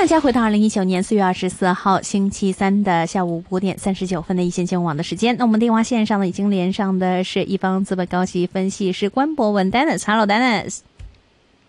大家回到二零一九年四月二十四号星期三的下午五点三十九分的一线金融网的时间。那我们电话线上呢已经连上的是一方资本高级分析师关博文 Dennis。Hello Dennis。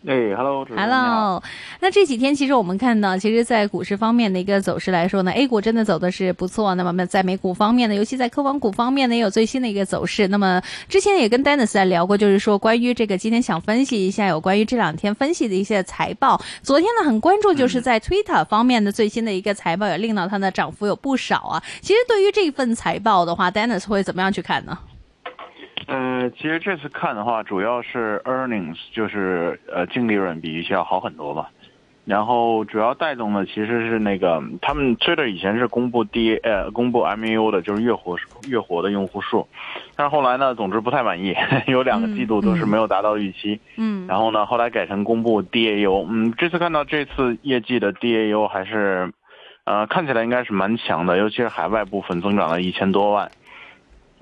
哎，Hello，Hello，那这几天其实我们看到，其实，在股市方面的一个走势来说呢，A 股真的走的是不错。那么在美股方面呢，尤其在科网股方面呢，也有最新的一个走势。那么之前也跟 Dennis 在聊过，就是说关于这个今天想分析一下有关于这两天分析的一些财报。昨天呢，很关注就是在 Twitter 方面的最新的一个财报，也令到它的涨幅有不少啊。其实对于这份财报的话，Dennis 会怎么样去看呢？呃，其实这次看的话，主要是 earnings，就是呃净利润比预期要好很多吧。然后主要带动的其实是那个他们 Twitter 以前是公布 D 呃公布 MAU 的，就是月活月活的用户数，但是后来呢，总之不太满意，有两个季度都是没有达到预期。嗯。然后呢，后来改成公布 DAU。嗯，这次看到这次业绩的 DAU 还是，呃，看起来应该是蛮强的，尤其是海外部分增长了一千多万。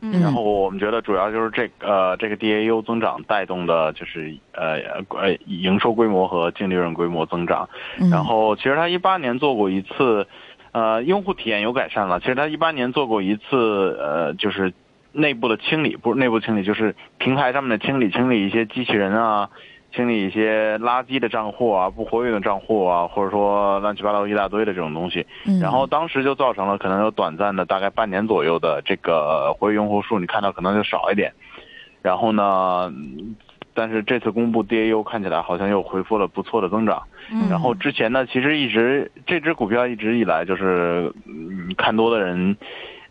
嗯，然后我们觉得主要就是这呃这个 DAU 增长带动的就是呃呃营收规模和净利润规模增长。然后其实它一八年做过一次，呃用户体验有改善了。其实它一八年做过一次呃就是内部的清理，不是内部清理，就是平台上面的清理，清理一些机器人啊。清理一些垃圾的账户啊，不活跃的账户啊，或者说乱七八糟一大堆的这种东西，然后当时就造成了可能有短暂的大概半年左右的这个活跃用户数，你看到可能就少一点。然后呢，但是这次公布 DAU 看起来好像又恢复了不错的增长。然后之前呢，其实一直这只股票一直以来就是嗯看多的人。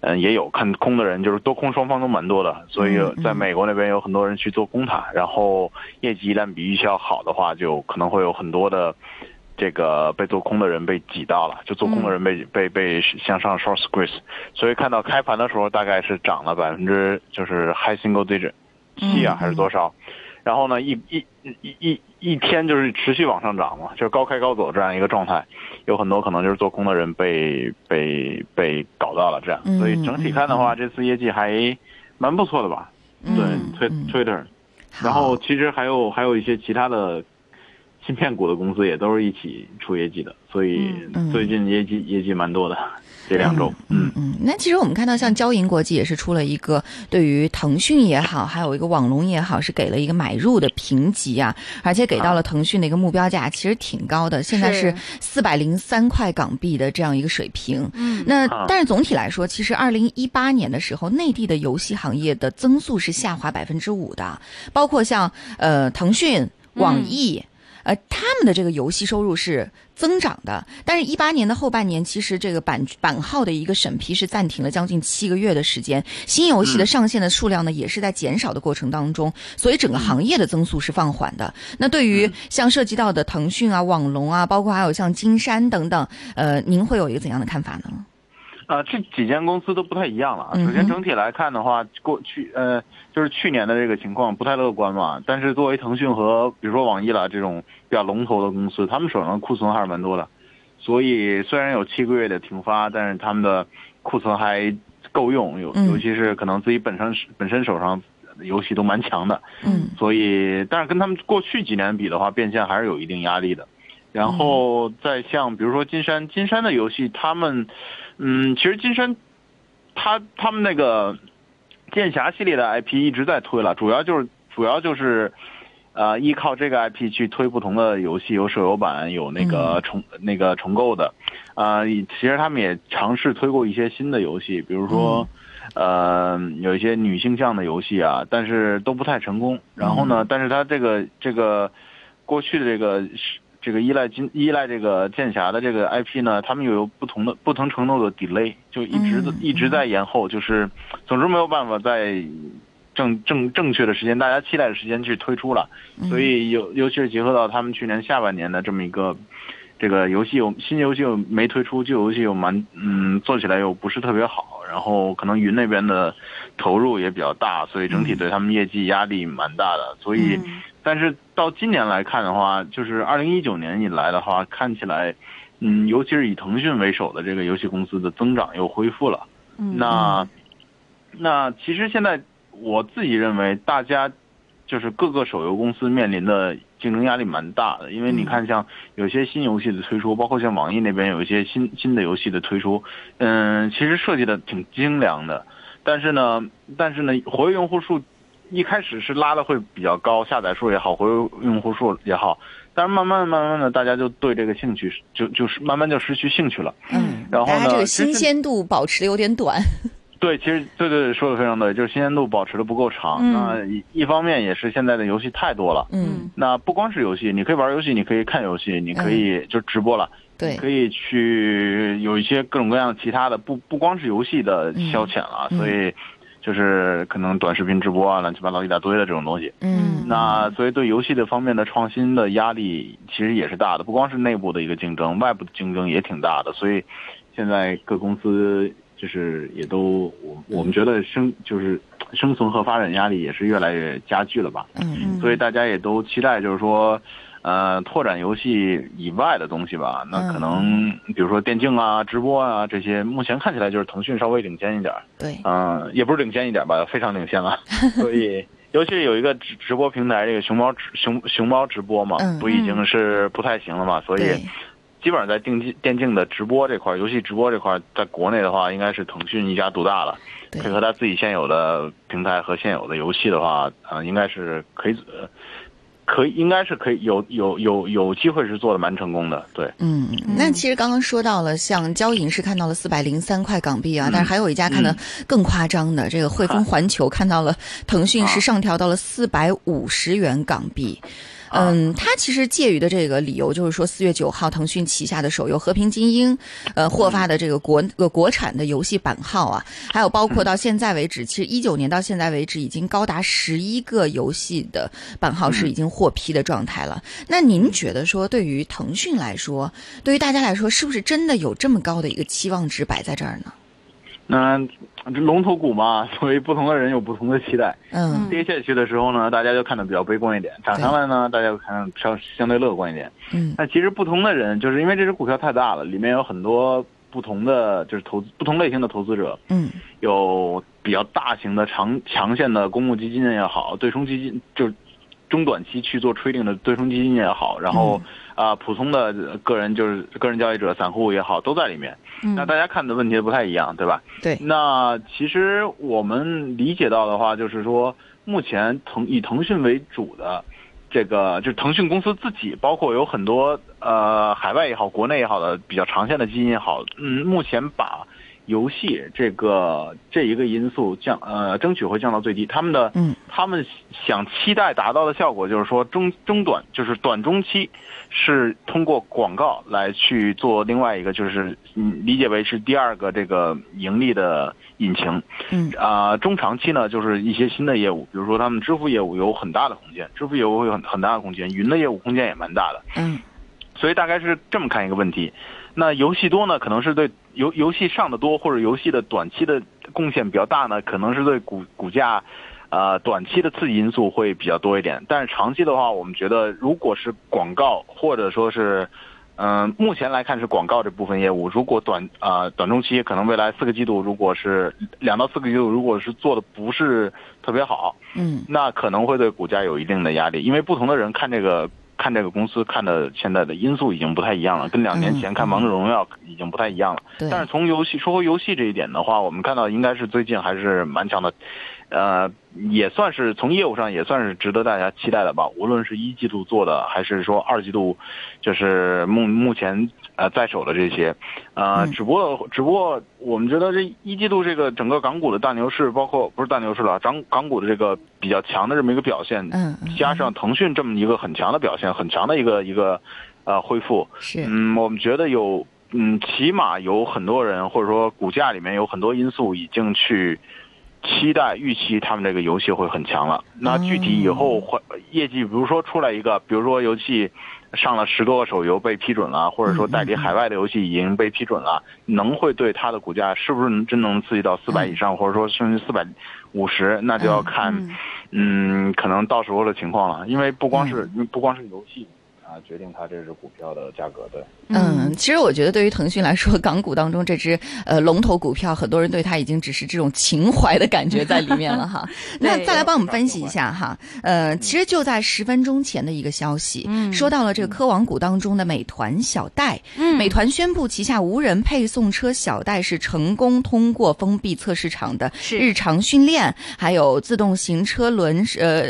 嗯，也有看空的人，就是多空双方都蛮多的，所以在美国那边有很多人去做空它。然后业绩一旦比预期要好的话，就可能会有很多的这个被做空的人被挤到了，就做空的人被被被向上 short squeeze。所以看到开盘的时候大概是涨了百分之就是 high single digit 七啊还是多少？然后呢，一一一一一天就是持续往上涨嘛，就是高开高走这样一个状态，有很多可能就是做空的人被被被搞到了这样，所以整体看的话，这次业绩还蛮不错的吧？对，推 Twitter，然后其实还有还有一些其他的芯片股的公司也都是一起出业绩的，所以最近业绩业绩蛮多的。这两种，嗯嗯，那其实我们看到，像交银国际也是出了一个对于腾讯也好，还有一个网龙也好，是给了一个买入的评级啊，而且给到了腾讯的一个目标价，其实挺高的，现在是四百零三块港币的这样一个水平。嗯，那但是总体来说，其实二零一八年的时候，内地的游戏行业的增速是下滑百分之五的，包括像呃腾讯、网易。呃，他们的这个游戏收入是增长的，但是，一八年的后半年，其实这个版版号的一个审批是暂停了将近七个月的时间，新游戏的上线的数量呢，也是在减少的过程当中，所以整个行业的增速是放缓的。那对于像涉及到的腾讯啊、网龙啊，包括还有像金山等等，呃，您会有一个怎样的看法呢？啊，这几间公司都不太一样了。首先，整体来看的话，过去呃，就是去年的这个情况不太乐观嘛。但是，作为腾讯和比如说网易啦这种比较龙头的公司，他们手上的库存还是蛮多的。所以，虽然有七个月的停发，但是他们的库存还够用。尤尤其是可能自己本身本身手上游戏都蛮强的。嗯。所以，但是跟他们过去几年比的话，变现还是有一定压力的。然后再像比如说金山，金山的游戏他们。嗯，其实金山，他他们那个剑侠系列的 IP 一直在推了，主要就是主要就是，呃，依靠这个 IP 去推不同的游戏，有手游版，有那个重、嗯、那个重构的，啊、呃，其实他们也尝试推过一些新的游戏，比如说，嗯、呃，有一些女性向的游戏啊，但是都不太成功。然后呢，嗯、但是他这个这个过去的这个。这个依赖金依赖这个剑侠的这个 IP 呢，他们又有不同的不同程度的 delay，就一直、嗯、一直在延后，就是总之没有办法在正正正确的时间，大家期待的时间去推出了，所以尤尤其是结合到他们去年下半年的这么一个这个游戏有新游戏又没推出，旧游戏又蛮嗯做起来又不是特别好，然后可能云那边的投入也比较大，所以整体对他们业绩压力蛮大的。所以，但是到今年来看的话，就是二零一九年以来的话，看起来，嗯，尤其是以腾讯为首的这个游戏公司的增长又恢复了。那，那其实现在我自己认为，大家就是各个手游公司面临的竞争压力蛮大的，因为你看，像有些新游戏的推出，包括像网易那边有一些新新的游戏的推出，嗯，其实设计的挺精良的，但是呢，但是呢，活跃用户数一开始是拉的会比较高，下载数也好，活跃用户数也好，但是慢慢慢慢的，大家就对这个兴趣就就是慢慢就失去兴趣了。嗯，然后呢，这个新鲜度保持的有点短。对，其实对对对，说的非常对，就是新鲜度保持的不够长。那一一方面也是现在的游戏太多了。嗯。那不光是游戏，你可以玩游戏，你可以看游戏，你可以就直播了。对。可以去有一些各种各样其他的，不不光是游戏的消遣了，所以就是可能短视频直播啊，乱七八糟一大堆的这种东西。嗯。那所以对游戏的方面的创新的压力其实也是大的，不光是内部的一个竞争，外部的竞争也挺大的。所以现在各公司。就是也都我我们觉得生就是生存和发展压力也是越来越加剧了吧，嗯，所以大家也都期待就是说，呃，拓展游戏以外的东西吧。那可能比如说电竞啊、直播啊这些，目前看起来就是腾讯稍微领先一点，对，嗯，也不是领先一点吧，非常领先了。所以，尤其有一个直直播平台，这个熊猫直熊熊猫直播嘛，不已经是不太行了嘛，所以。基本上在电竞电竞的直播这块，游戏直播这块，在国内的话，应该是腾讯一家独大了。配合他自己现有的平台和现有的游戏的话，啊，应该是可以，可以，应该是可以有有有有机会是做的蛮成功的。对，嗯，那其实刚刚说到了，像交银是看到了四百零三块港币啊，但是还有一家看的更夸张的，这个汇丰环球看到了腾讯是上调到了四百五十元港币。嗯，它其实介于的这个理由就是说，四月九号，腾讯旗下的手游《和平精英》呃获发的这个国呃国产的游戏版号啊，还有包括到现在为止，其实一九年到现在为止，已经高达十一个游戏的版号是已经获批的状态了。那您觉得说，对于腾讯来说，对于大家来说，是不是真的有这么高的一个期望值摆在这儿呢？那这龙头股嘛，所以不同的人有不同的期待。嗯，跌下去的时候呢，大家就看的比较悲观一点；涨上来呢，大家就看稍相对乐观一点。嗯，那其实不同的人，就是因为这只股票太大了，里面有很多不同的就是投资不同类型的投资者。嗯，有比较大型的长强线的公募基金也好，对冲基金就是中短期去做 trading 的对冲基金也好，然后啊普通的个人就是个人交易者、散户也好，都在里面。那大家看的问题不太一样，对吧？对。那其实我们理解到的话，就是说，目前腾以腾讯为主的这个，就是腾讯公司自己，包括有很多呃海外也好、国内也好的比较长线的基金也好，嗯，目前把。游戏这个这一个因素降呃，争取会降到最低。他们的嗯，他们想期待达到的效果就是说中中短就是短中期是通过广告来去做另外一个就是嗯理解为是第二个这个盈利的引擎。嗯啊，中长期呢就是一些新的业务，比如说他们支付业务有很大的空间，支付业务有很很大的空间，云的业务空间也蛮大的。嗯，所以大概是这么看一个问题。那游戏多呢，可能是对游游戏上的多，或者游戏的短期的贡献比较大呢，可能是对股股价，呃，短期的刺激因素会比较多一点。但是长期的话，我们觉得如果是广告，或者说是，嗯，目前来看是广告这部分业务，如果短啊短中期可能未来四个季度，如果是两到四个季度，如果是做的不是特别好，嗯，那可能会对股价有一定的压力，因为不同的人看这个。看这个公司看的现在的因素已经不太一样了，跟两年前看王者荣耀已经不太一样了。但是从游戏说回游戏这一点的话，我们看到应该是最近还是蛮强的，呃，也算是从业务上也算是值得大家期待的吧。无论是一季度做的，还是说二季度，就是目目前呃在手的这些，呃，只不过只不过我们觉得这一季度这个整个港股的大牛市，包括不是大牛市了，港港股的这个比较强的这么一个表现，嗯，加上腾讯这么一个很强的表现，很强的一个一个呃恢复，是，嗯，我们觉得有，嗯，起码有很多人或者说股价里面有很多因素已经去。期待预期他们这个游戏会很强了。那具体以后会业绩，比如说出来一个，比如说游戏，上了十多个手游被批准了，或者说代理海外的游戏已经被批准了，能会对它的股价是不是真能刺激到四百以上，或者说甚至四百五十，那就要看，嗯，可能到时候的情况了。因为不光是不光是游戏。啊，决定它这只股票的价格对。嗯，其实我觉得对于腾讯来说，港股当中这只呃龙头股票，很多人对它已经只是这种情怀的感觉在里面了哈。那再来帮我们分析一下哈，呃，其实就在十分钟前的一个消息，嗯说到了这个科网股当中的美团小贷，嗯美团宣布旗下无人配送车小贷是成功通过封闭测试场的日常训练，还有自动行车轮呃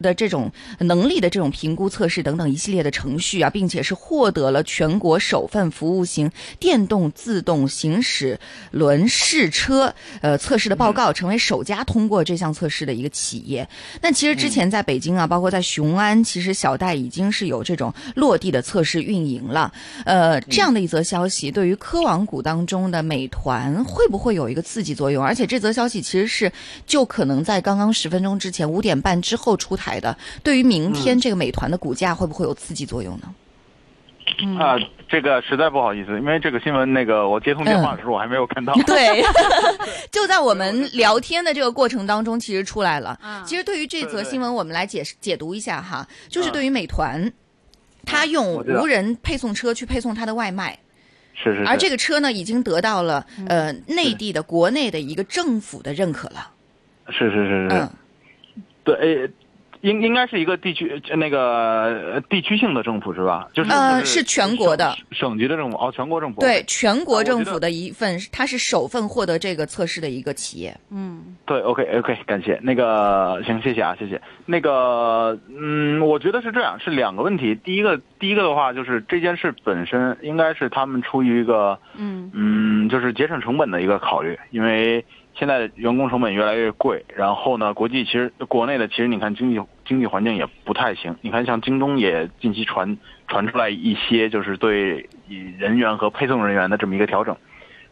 的这种能力的这种评估测试等等一系列的。程序啊，并且是获得了全国首份服务型电动自动行驶轮试车呃测试的报告，成为首家通过这项测试的一个企业。那其实之前在北京啊，包括在雄安，其实小戴已经是有这种落地的测试运营了。呃，这样的一则消息，对于科网股当中的美团会不会有一个刺激作用？而且这则消息其实是就可能在刚刚十分钟之前五点半之后出台的。对于明天这个美团的股价会不会有刺激？作用呢？啊，这个实在不好意思，因为这个新闻，那个我接通电话的时候我还没有看到。对，就在我们聊天的这个过程当中，其实出来了。嗯其实对于这则新闻，我们来解释解读一下哈，就是对于美团，他用无人配送车去配送他的外卖，是是。而这个车呢，已经得到了呃内地的国内的一个政府的认可了。是是是是。嗯。对。应应该是一个地区那个地区性的政府是吧？就是呃，是全国的省级的政府哦，全国政府对全国政府的一份，它是首份获得这个测试的一个企业。嗯，对，OK OK，感谢那个行，谢谢啊，谢谢那个嗯，我觉得是这样，是两个问题。第一个，第一个的话就是这件事本身应该是他们出于一个嗯嗯，就是节省成本的一个考虑，因为。现在员工成本越来越贵，然后呢，国际其实国内的其实你看经济经济环境也不太行。你看像京东也近期传传出来一些就是对人员和配送人员的这么一个调整，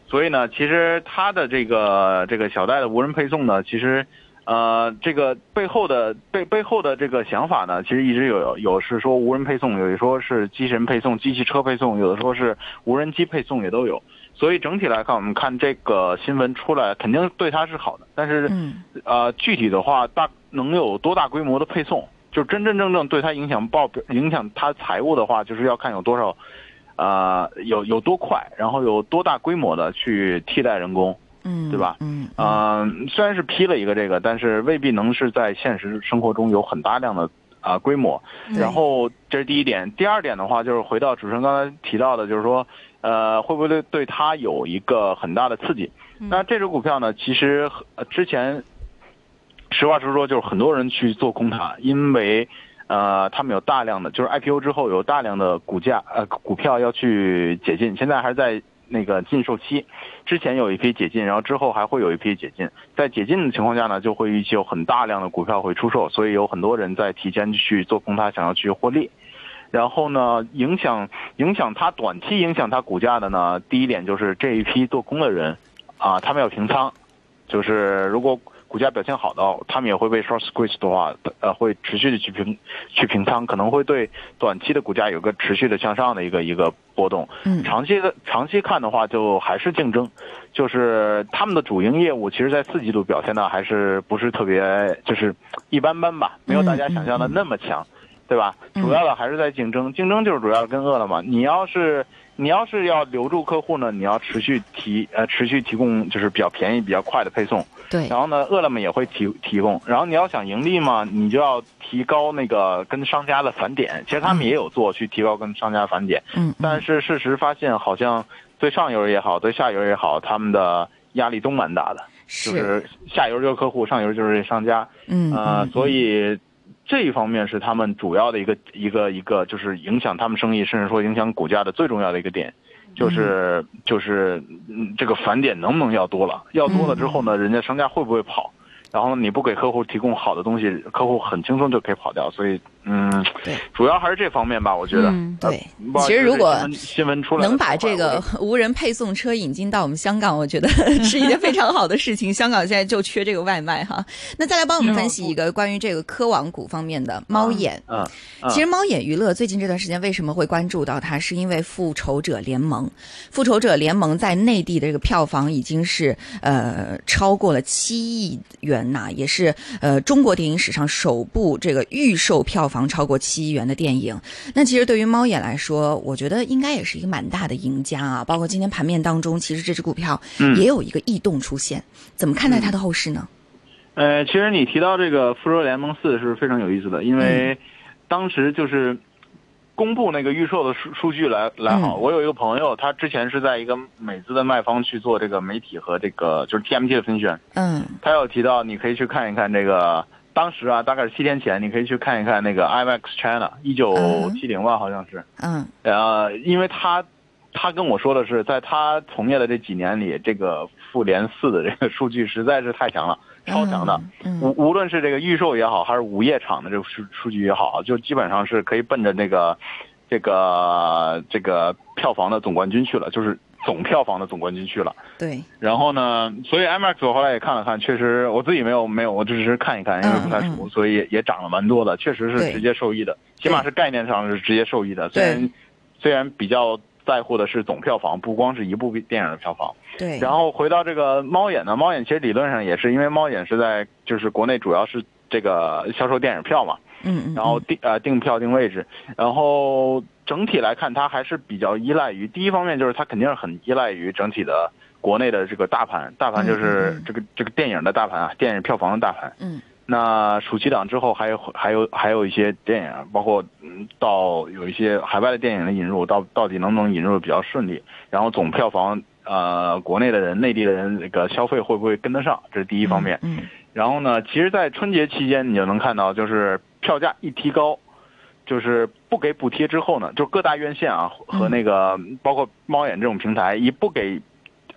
所以呢，其实它的这个这个小袋的无人配送呢，其实呃这个背后的背背后的这个想法呢，其实一直有有是说无人配送，有的说是机器人配送、机器车配送，有的说是无人机配送也都有。所以整体来看，我们看这个新闻出来，肯定对它是好的。但是，呃，具体的话，大能有多大规模的配送，就真真正正对它影响报表、影响它财务的话，就是要看有多少，呃，有有多快，然后有多大规模的去替代人工，嗯，对吧？嗯，嗯，虽然是批了一个这个，但是未必能是在现实生活中有很大量的啊规模。然后这是第一点，第二点的话，就是回到主持人刚才提到的，就是说。呃，会不会对对它有一个很大的刺激？那这只股票呢？其实之前实话实说，就是很多人去做空它，因为呃，他们有大量的，就是 IPO 之后有大量的股价呃股票要去解禁，现在还在那个禁售期。之前有一批解禁，然后之后还会有一批解禁。在解禁的情况下呢，就会预期有很大量的股票会出售，所以有很多人在提前去做空它，想要去获利。然后呢，影响影响它短期影响它股价的呢，第一点就是这一批做空的人，啊，他们要平仓，就是如果股价表现好的，他们也会被 short squeeze 的话，呃，会持续的去平去平仓，可能会对短期的股价有个持续的向上的一个一个波动。嗯，长期的长期看的话，就还是竞争，就是他们的主营业务，其实在四季度表现的还是不是特别，就是一般般吧，没有大家想象的那么强。对吧？主要的还是在竞争，竞争就是主要跟饿了么。你要是你要是要留住客户呢，你要持续提呃持续提供就是比较便宜、比较快的配送。对。然后呢，饿了么也会提提供。然后你要想盈利嘛，你就要提高那个跟商家的返点。其实他们也有做去提高跟商家返点。嗯。但是事实发现，好像对上游也好，对下游也好，他们的压力都蛮大的。是。就是下游就是客户，上游就是商家。嗯。啊，所以。这一方面是他们主要的一个一个一个，就是影响他们生意，甚至说影响股价的最重要的一个点，就是就是这个返点能不能要多了？要多了之后呢，人家商家会不会跑？然后你不给客户提供好的东西，客户很轻松就可以跑掉。所以嗯，对，主要还是这方面吧，我觉得。对其实如果新闻出来能把这个 无人配送车引进到我们香港，我觉得 是一件非常好的事情。香港现在就缺这个外卖哈。那再来帮我们分析一个关于这个科网股方面的猫眼。嗯，嗯其实猫眼娱乐最近这段时间为什么会关注到它，是因为《复仇者联盟》。《复仇者联盟》在内地的这个票房已经是呃超过了七亿元呐、也是呃中国电影史上首部这个预售票房超过七亿元的电影。那其实对于猫眼来说，我觉得应该也是一个蛮大的赢家啊。包括今天盘面当中，其实这只股票嗯也有一个异动出现。怎么看待它的后市呢？呃，其实你提到这个《复仇者联盟四》是非常有意思的，因为当时就是公布那个预售的数数据来来好。嗯我有一个朋友，他之前是在一个美资的卖方去做这个媒体和这个就是 TMT 的分选，嗯他有提到你可以去看一看这个。当时啊，大概是七天前，你可以去看一看那个 IMAX China 一九七零吧，好像是。嗯呃，因为他他跟我说的是，在他从业的这几年里，这个复联四的这个数据实在是太强了，超强的。嗯无无论是这个预售也好，还是午夜场的这个数数据也好，就基本上是可以奔着那个这个这个票房的总冠军去了，就是总票房的总冠军去了。对，然后呢，所以 IMAX 我后来也看了看，确实我自己没有没有，我只是看一看，因为不太熟，嗯。所以也也涨了蛮多的，确实是直接受益的，起码是概念上是直接受益的。虽然虽然比较在乎的是总票房，不光是一部电影的票房。对，然后回到这个猫眼呢，猫眼其实理论上也是因为猫眼是在就是国内主要是这个销售电影票嘛，嗯嗯，然后定呃订票定位置，然后整体来看它还是比较依赖于第一方面就是它肯定是很依赖于整体的国内的这个大盘，大盘就是这个这个电影的大盘啊，电影票房的大盘。嗯那暑期档之后还有还有还有一些电影，包括嗯到有一些海外的电影的引入，到到底能不能引入比较顺利，然后总票房呃国内的人、内地的人这个消费会不会跟得上，这是第一方面。嗯然后呢，其实，在春节期间，你就能看到，就是票价一提高，就是不给补贴之后呢，就各大院线啊和那个包括猫眼这种平台，一不给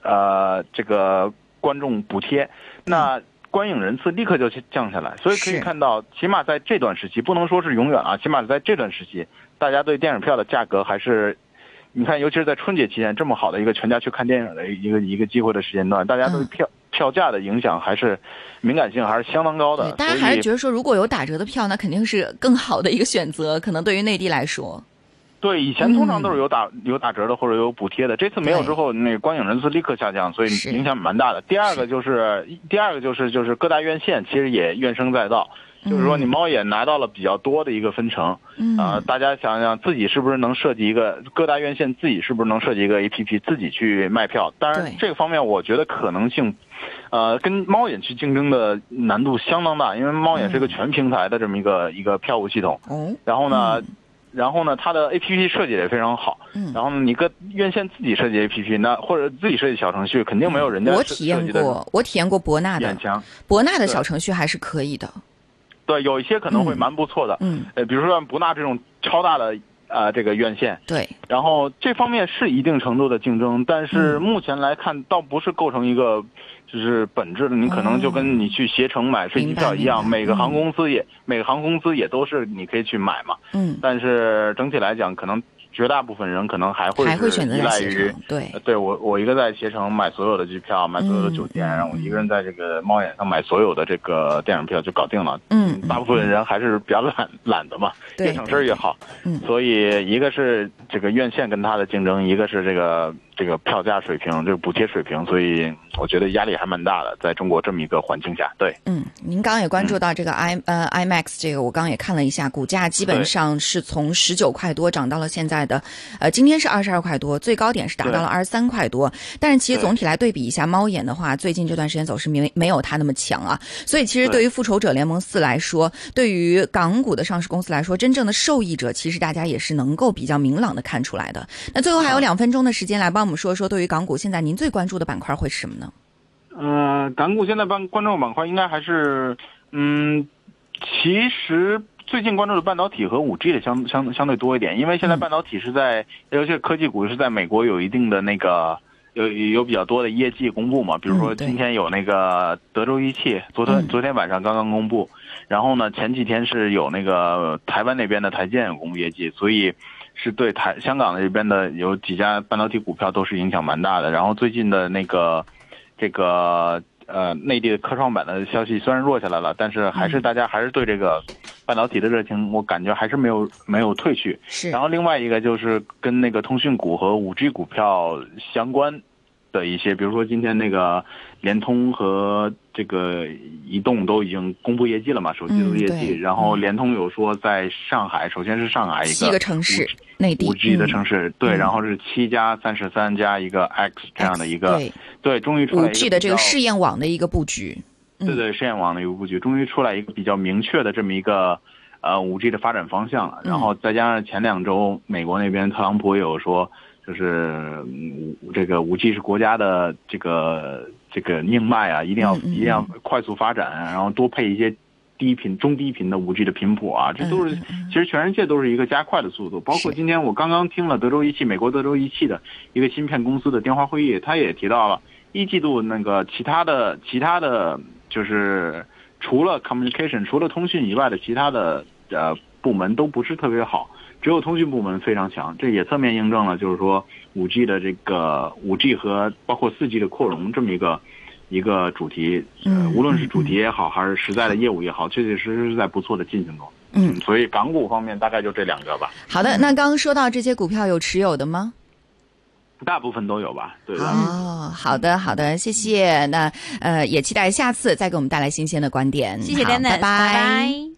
呃这个观众补贴，那观影人次立刻就降下来。所以可以看到，起码在这段时期，不能说是永远啊，起码在这段时期，大家对电影票的价格还是。你看，尤其是在春节期间，这么好的一个全家去看电影的一个一个机会的时间段，大家对嗯票、价的影响还是敏感性还是相当高的。大家还是觉得说，如果有打折的票，那肯定是更好的一个选择。可能对于内地来说，对，以前通常都是嗯有打、有打折的或者有补贴的，这次没有之后，那个观影人次立刻下降，所以影响蛮大的。第二个就是，第二个就是就是各大院线其实也怨声载道，就是说你猫眼拿到了比较多的一个分成，嗯啊、大家想想自己是不是能设计一个各大院线自己是不是能设计一个 A P P 自己去卖票？当然对这个方面我觉得可能性，呃，跟猫眼去竞争的难度相当大，因为猫眼是一个全平台的这么一个、一个票务系统。哦，然后呢，嗯然后呢，它的 A P P 设计得也非常好。嗯然后呢，你跟院线自己设计 A P P，那或者自己设计小程序，肯定没有人家设我体验过，我体验过博纳的。博纳的小程序还是可以的。对，有一些可能会嗯。蛮不错的。嗯，呃，比如说像博纳这种超大的呃这个院线，对，然后这方面是一定程度的竞争，但是嗯。目前来看，倒不是构成一个就是本质的。你可能就跟你去携程买飞机票一样，每个航嗯空公司也、每个航空公司也都是你可以去买嘛。嗯，但是整体来讲，可能绝大部分人可能还会是还会选择依赖于对呃，对我我一个在携程买所有的机票，买所有的酒店，嗯然后我一个人在这个猫眼上买所有的这个电影票就搞定了。嗯，大部分人还是比较懒懒的嘛，越省事儿越好。嗯所以一个是这个院线跟它的竞争，一个是这个这个票价水平，这个补贴水平，所以我觉得压力还蛮大的，在中国这么一个环境下，对。嗯，您刚刚也关注到这个 i 呃 IMAX 这个，我刚刚也看了一下，股价基本上是从十九块多涨到了现在的，呃，今天是二十二块多，最高点是达到了二十三块多。但是其实总体来对比一下，猫眼的话，最近这段时间走势没没有它那么强啊。所以其实对对于复仇者联盟四来说，对于港股的上市公司来说，真正的受益者其实大家也是能够比较明朗的看出来的。那最后还有两分钟的时间，来帮我们说说对于港股现在您最关注的板块会是什么呢？呃，港股现在关关注板块应该还是，嗯，其实最近关注的半导体和五 G 的相相相对多一点，因为现在嗯。半导体是在，尤其是科技股是在美国有一定的那个有有比较多的业绩公布嘛，比如说今天有那个德州仪器，昨天嗯。昨天晚上刚刚公布，然后呢前几天是有那个台湾那边的台建有公布业绩，所以是对台香港这边的有几家半导体股票都是影响蛮大的。然后最近的那个这个呃内地的科创板的消息虽然弱下来了，但是还是大家还是对这个半导体的热情，我感觉还是没有没有退去。是然后另外一个就是跟那个通讯股和五 G 股票相关的一些，比如说今天那个联通和这个移动都已经公布业绩了嘛，手机的业绩。嗯然后联通有说在上海，首先是上海一个七个城市内地五 G 的嗯城市，对，嗯然后是七加三十三加一个 X 这样的一个，对对，终于出来五 G 的这个试验网的一个布局。嗯对对，试验网的一个布局，终于出来一个比较明确的这么一个呃五 G 的发展方向了。然后再加上前两周美国那边特朗普也有说，就是五这个五 G 是国家的这个这个命脉啊，一定要一定要快速发展，然后多配一些低频、中低频的五 G 的频谱啊，这都是其实全世界都是一个加快的速度。包括今天我刚刚听了德州仪器，美国德州仪器的一个芯片公司的电话会议，他也提到了一季度那个其他的其他的，就是除了 communication 除了通讯以外的其他的呃部门都不是特别好，只有通讯部门非常强。这也侧面印证了，就是说五 G 的这个五 G 和包括四 G 的扩容这么一个。一个主题，呃嗯，无论是主题也好，还是实在的业务也好，确确实实是在不错的进行中。嗯，所以港股方面大概就这两个吧，好的，那刚刚说到这些股票有持有的吗？大部分都有吧。对的。哦，好的，好的，谢谢。那呃，也期待下次再给我们带来新鲜的观点。谢谢好 Dennis，拜拜拜